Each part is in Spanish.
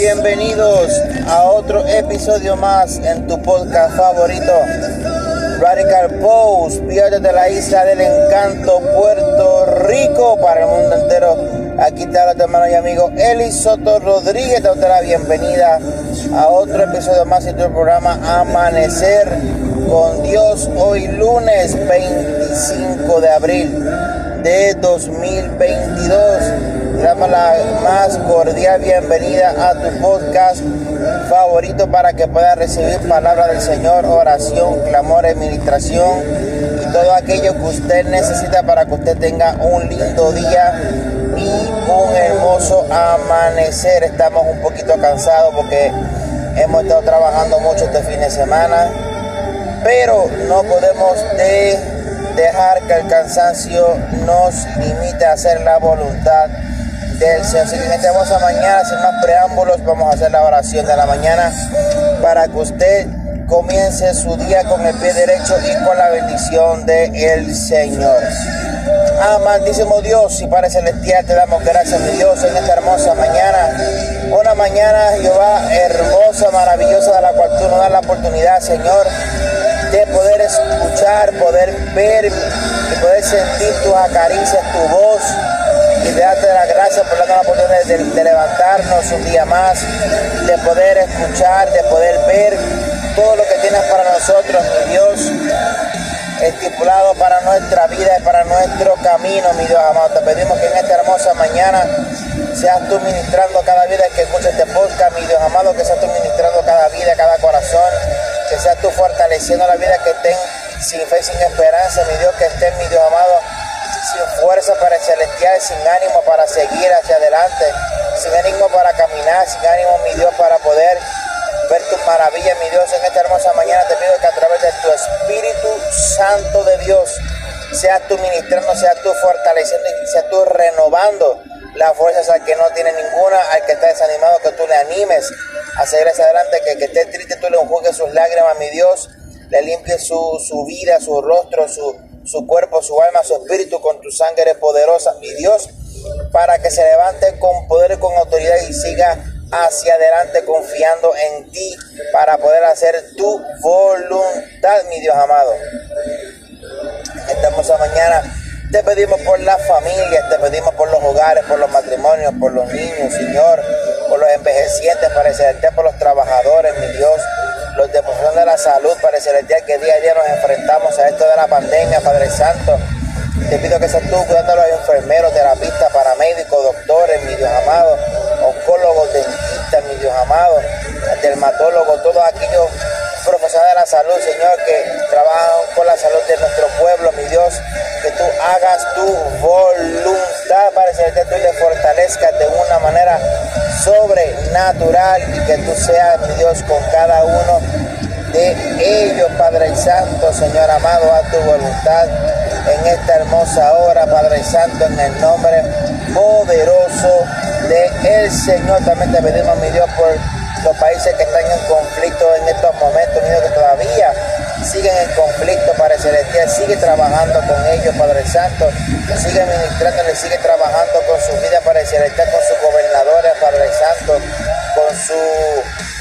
bienvenidos a otro episodio más en tu podcast favorito, Radical Post, Pierde de la isla del encanto, Puerto Rico, para el mundo entero. Aquí habla tu hermano y amigo Eli Soto Rodríguez, te doy la bienvenida a otro episodio más en tu programa Amanecer con Dios, hoy lunes 25 de abril de 2022 damos la más cordial bienvenida a tu podcast favorito para que puedas recibir palabra del Señor, oración, clamor, administración y todo aquello que usted necesita para que usted tenga un lindo día y un hermoso amanecer. Estamos un poquito cansados porque hemos estado trabajando mucho este fin de semana, pero no podemos dejar que el cansancio nos limite a hacer la voluntad Señor. Así que en esta hermosa mañana, sin más preámbulos, vamos a hacer la oración de la mañana para que usted comience su día con el pie derecho y con la bendición del el Señor. Amantísimo Dios y Padre Celestial, te damos gracias, mi Dios, en esta hermosa mañana. Una mañana, Jehová, hermosa, maravillosa, de la cual tú nos das la oportunidad, Señor, de poder escuchar, poder ver y poder sentir tus acaricias, tu voz y darte la gracia por la oportunidad de, levantarnos un día más, de poder escuchar, de poder ver todo lo que tienes para nosotros, mi Dios, estipulado para nuestra vida y para nuestro camino, mi Dios amado. Te pedimos que en esta hermosa mañana seas tú ministrando cada vida que escucha este podcast, mi Dios amado, que seas tú ministrando cada vida, cada corazón, que seas tú fortaleciendo la vida que estén sin fe, sin esperanza, mi Dios, que estén, mi Dios amado sin fuerza para el celestial, sin ánimo para seguir hacia adelante, sin ánimo para caminar, sin ánimo, mi Dios, para poder ver tus maravillas, mi Dios, en esta hermosa mañana te pido que a través de tu Espíritu Santo de Dios, seas tú ministrando, seas tú fortaleciendo y seas tú renovando las fuerzas al que no tiene ninguna, al que está desanimado, que tú le animes a seguir hacia adelante, que que esté triste tú le enjugues sus lágrimas, mi Dios, le limpies su, su vida, su rostro, su, su cuerpo, su alma, su espíritu con tu sangre poderosa, mi Dios, para que se levante con poder y con autoridad y siga hacia adelante confiando en ti para poder hacer tu voluntad, mi Dios amado. Esta hermosa mañana te pedimos por las familias, te pedimos por los hogares, por los matrimonios, por los niños, Señor, por los envejecientes, para por los trabajadores, mi Dios los de de la salud, Padre Celestial, que día a día nos enfrentamos a esto de la pandemia, Padre Santo. Te pido que seas tú cuidando a los enfermeros, terapistas, paramédicos, doctores, mi Dios amado, oncólogos, dentistas, mi Dios amado, dermatólogos, todos aquellos profesores de la salud, Señor, que trabajan con la salud de nuestro pueblo, mi Dios, que tú hagas tu voluntad, Padre Celestial, tú le fortalezcas de una manera sobrenatural y que tú seas, mi Dios, con cada uno de ellos, Padre Santo, Señor amado, a tu voluntad en esta hermosa hora, Padre Santo, en el nombre poderoso de el Señor. También te pedimos, mi Dios, por los países que están en conflicto en estos momentos, mi Dios, que todavía siguen en conflicto, Padre Celestial, sigue trabajando con ellos, Padre Santo, sigue ministrándoles, sigue trabajando con su vida, Padre Celestial, con sus gobernadores, Padre Santo, con su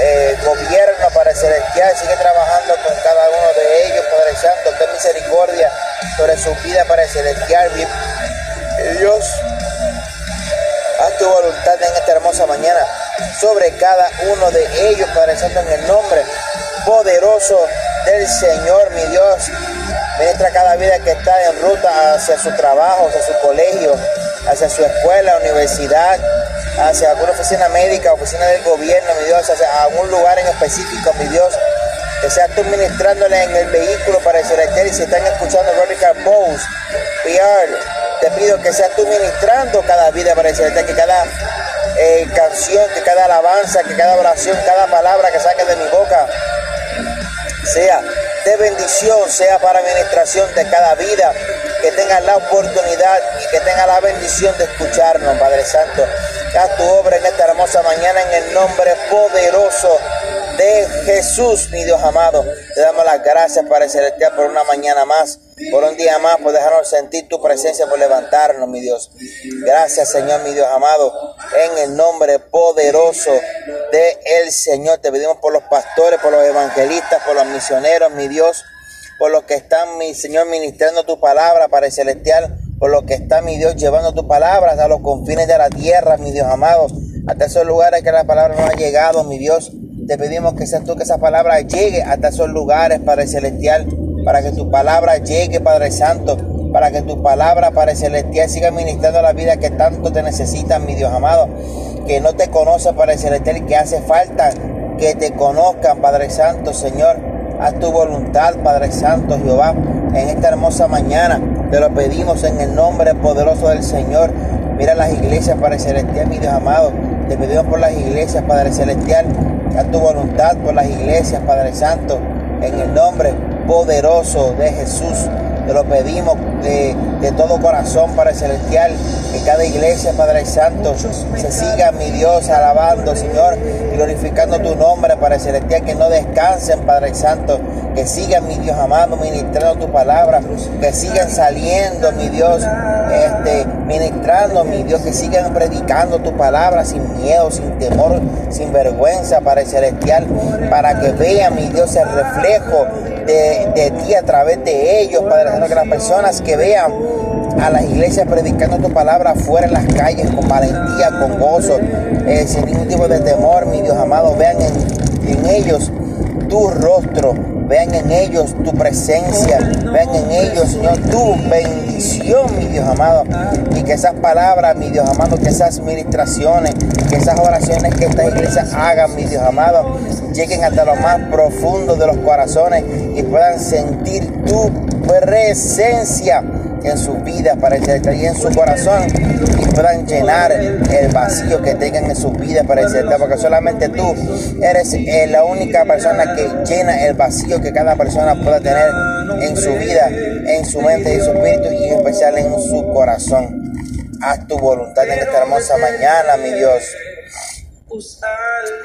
eh, gobierno, Padre Celestial, sigue trabajando con cada uno de ellos, Padre Santo, ten misericordia sobre su vida, Padre Celestial, Dios, sobre cada uno de ellos, Padre Santo, en el nombre poderoso del Señor, mi Dios. Ministra cada vida que está en ruta hacia su trabajo, hacia su colegio, hacia su escuela, universidad, hacia alguna oficina médica, oficina del gobierno, mi Dios, hacia algún lugar en específico, mi Dios. Que sea tú ministrándole en el vehículo para el celestial y si están escuchando Radical Post, PR, te pido que seas tú ministrando cada vida para el celestial, que cada canción, que cada alabanza, que cada oración, cada palabra que saque de mi boca sea de bendición, sea para administración de cada vida, que tenga la oportunidad y que tenga la bendición de escucharnos, Padre Santo. Haz tu obra en esta hermosa mañana en el nombre poderoso de Jesús, mi Dios amado. Te damos las gracias, Padre Celestial, por una mañana más por un día más, por dejarnos sentir tu presencia, por levantarnos, mi Dios. Gracias, Señor, mi Dios amado, en el nombre poderoso de el Señor. Te pedimos por los pastores, por los evangelistas, por los misioneros, mi Dios, por los que están, mi Señor, ministrando tu palabra, para el celestial, por los que están, mi Dios, llevando tu palabra a los confines de la tierra, mi Dios amado, hasta esos lugares que la palabra no ha llegado, mi Dios. Te pedimos que seas tú que esa palabra llegue hasta esos lugares, Padre Celestial, para que tu palabra llegue, Padre Santo, para que tu palabra, Padre Celestial, siga ministrando la vida que tanto te necesitan, mi Dios amado, que no te conoce, Padre Celestial, que hace falta que te conozcan, Padre Santo, Señor. Haz tu voluntad, Padre Santo, Jehová, en esta hermosa mañana. Te lo pedimos en el nombre poderoso del Señor. Mira las iglesias, Padre Celestial, mi Dios amado. Te pedimos por las iglesias, Padre Celestial a tu voluntad por las iglesias, Padre Santo, en el nombre poderoso de Jesús. Te lo pedimos de, todo corazón, Padre Celestial, que cada iglesia, Padre Santo, se siga, mi Dios, alabando, Señor, glorificando tu nombre, Padre Celestial, que no descansen, Padre Santo, que sigan, mi Dios amado, ministrando tu palabra, que sigan saliendo, mi Dios, este, ministrando, mi Dios, que sigan predicando tu palabra sin miedo, sin temor, sin vergüenza, Padre Celestial, para que vean, mi Dios, el reflejo de, de ti a través de ellos, Padre Santo, que las personas que vean a las iglesias predicando tu palabra fuera en las calles con valentía, con gozo, eh, sin ningún tipo de temor, mi Dios amado, vean en, en ellos tu rostro, vean en ellos tu presencia, vean en ellos, Señor, tu bendición, mi Dios amado. Y que esas palabras, mi Dios amado, que esas ministraciones, que esas oraciones que estas iglesias hagan, mi Dios amado, lleguen hasta lo más profundo de los corazones y puedan sentir tu presencia en su vida, para que y en su corazón y puedan llenar el vacío que tengan en su vida para el porque solamente tú eres eh, la única persona que llena el vacío que cada persona pueda tener en su vida, en su mente en su espíritu y en especial en su corazón. Haz tu voluntad en esta hermosa mañana, mi Dios.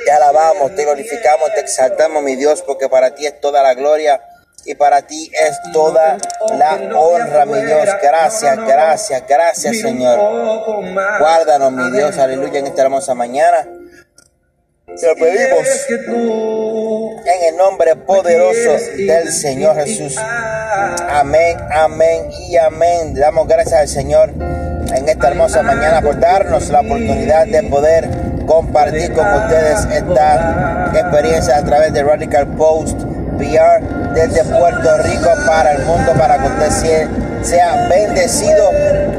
Te alabamos, te glorificamos, te exaltamos, mi Dios, porque para ti es toda la gloria y para ti es toda la honra, mi Dios. Gracias, gracias, gracias, Señor. Guárdanos, mi Dios, aleluya, en esta hermosa mañana. Te lo pedimos en el nombre poderoso del Señor Jesús. Amén, amén y amén. damos gracias al Señor en esta hermosa mañana por darnos la oportunidad de poder compartir con ustedes esta experiencia a través de Radical Post desde Puerto Rico para el mundo, para que usted sea bendecido,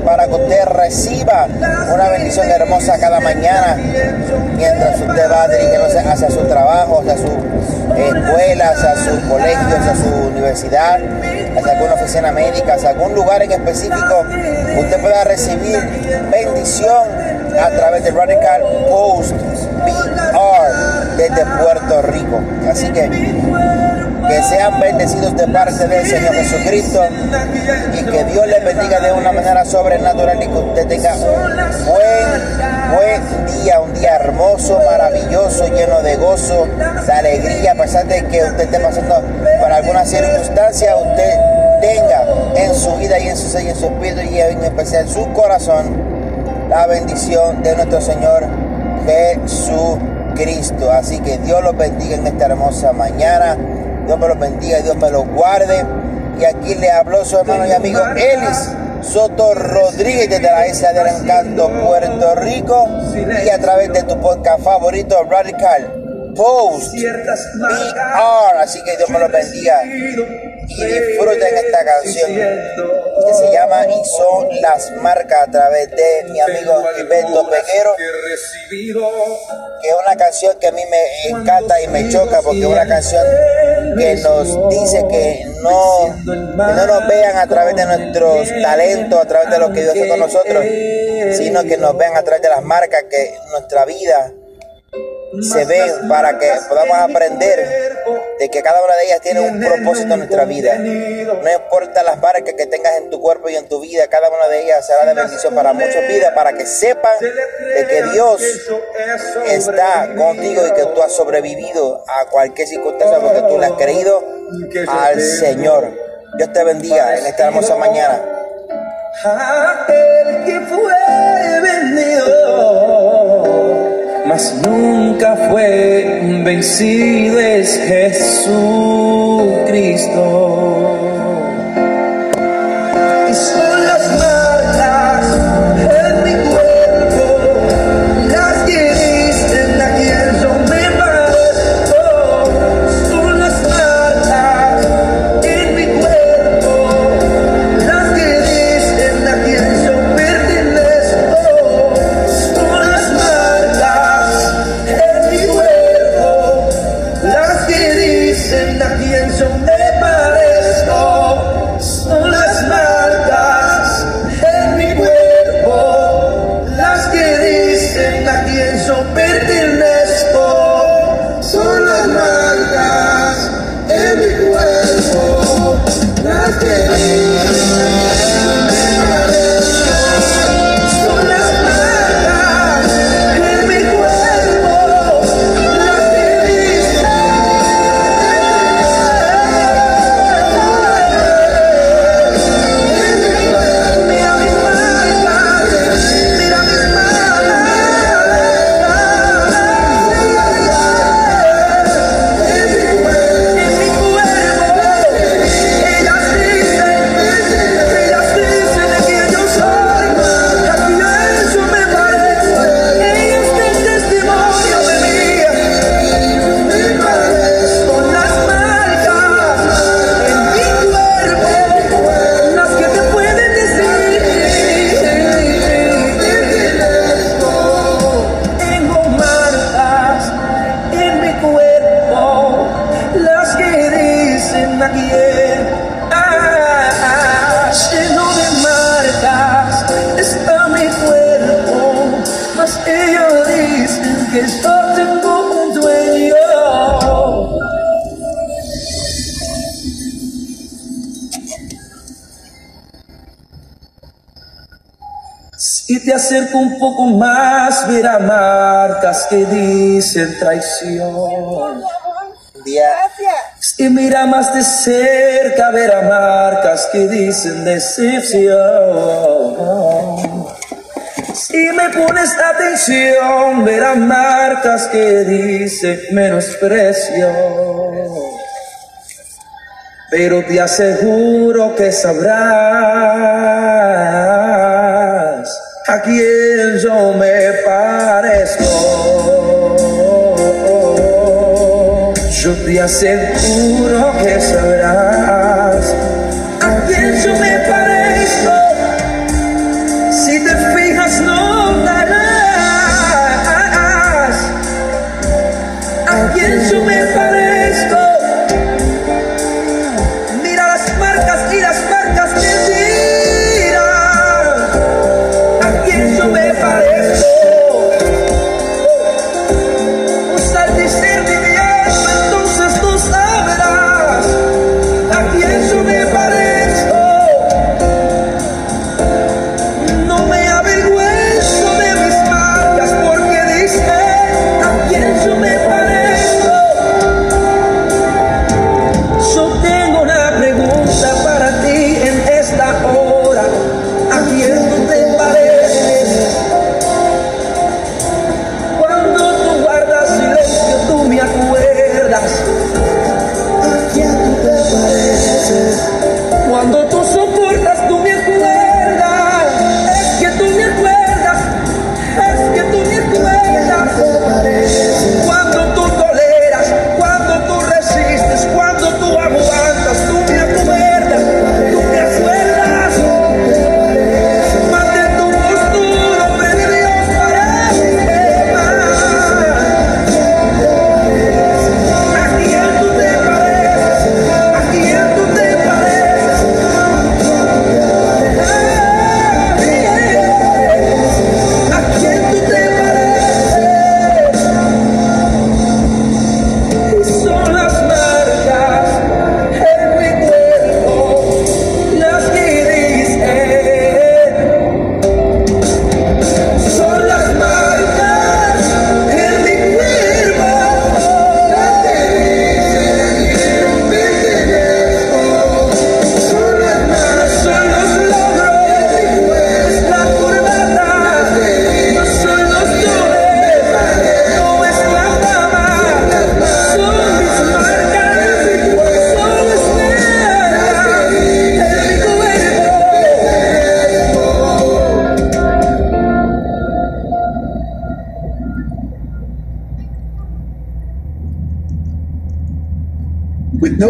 para que usted reciba una bendición hermosa cada mañana mientras usted va dirigiéndose hacia su trabajo, hacia su escuela, hacia su colegio, hacia su universidad, hacia alguna oficina médica, hacia algún lugar en específico, usted pueda recibir bendición a través de Radical Post desde Puerto Rico. Así que que sean bendecidos de parte del Señor Jesucristo y que Dios les bendiga de una manera sobrenatural y que usted tenga buen, buen día, un día hermoso, maravilloso, lleno de gozo, de alegría, a pesar de que usted esté pasando por alguna circunstancia, usted tenga en su vida y en su y en su espíritu y en especial en su corazón la bendición de nuestro Señor Jesucristo. Así que Dios los bendiga en esta hermosa mañana. Dios me los bendiga y Dios me los guarde. Y aquí le habló su hermano y amigo Elis Soto Rodríguez desde la isla del encanto Puerto Rico y a través de tu podcast favorito Radical Post PR. Así que Dios me los bendiga y disfruten esta canción que se llama Y son las marcas a través de mi amigo Gilberto Peguero, que es una canción que a mí me encanta y me choca porque es una canción que nos dice que no, no nos vean a través de nuestros talentos, a través de lo que Dios hace con nosotros, sino que nos vean a través de las marcas que nuestra vida se ven para que podamos aprender de que cada una de ellas tiene un propósito en nuestra vida. No importa las marcas que tengas en tu cuerpo y en tu vida, cada una de ellas será de bendición para muchas vidas, para que sepan de que Dios está contigo y que tú has sobrevivido a cualquier circunstancia porque tú le has creído al Señor. Dios te bendiga en esta hermosa mañana. A que fue mas nunca fue vencido es Jesucristo. presenta quién somos. dicen que yo tengo un dueño. Si te acerco un poco más, verá marcas que dicen traición. Gracias. Si mira más de cerca, verá marcas que dicen decepción. Si me pones atención, verás marcas que dicen menosprecio. Pero te aseguro que sabrás a quién yo me parezco. Yo te aseguro que sabrás.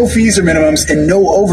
No fees or minimums and no overtime.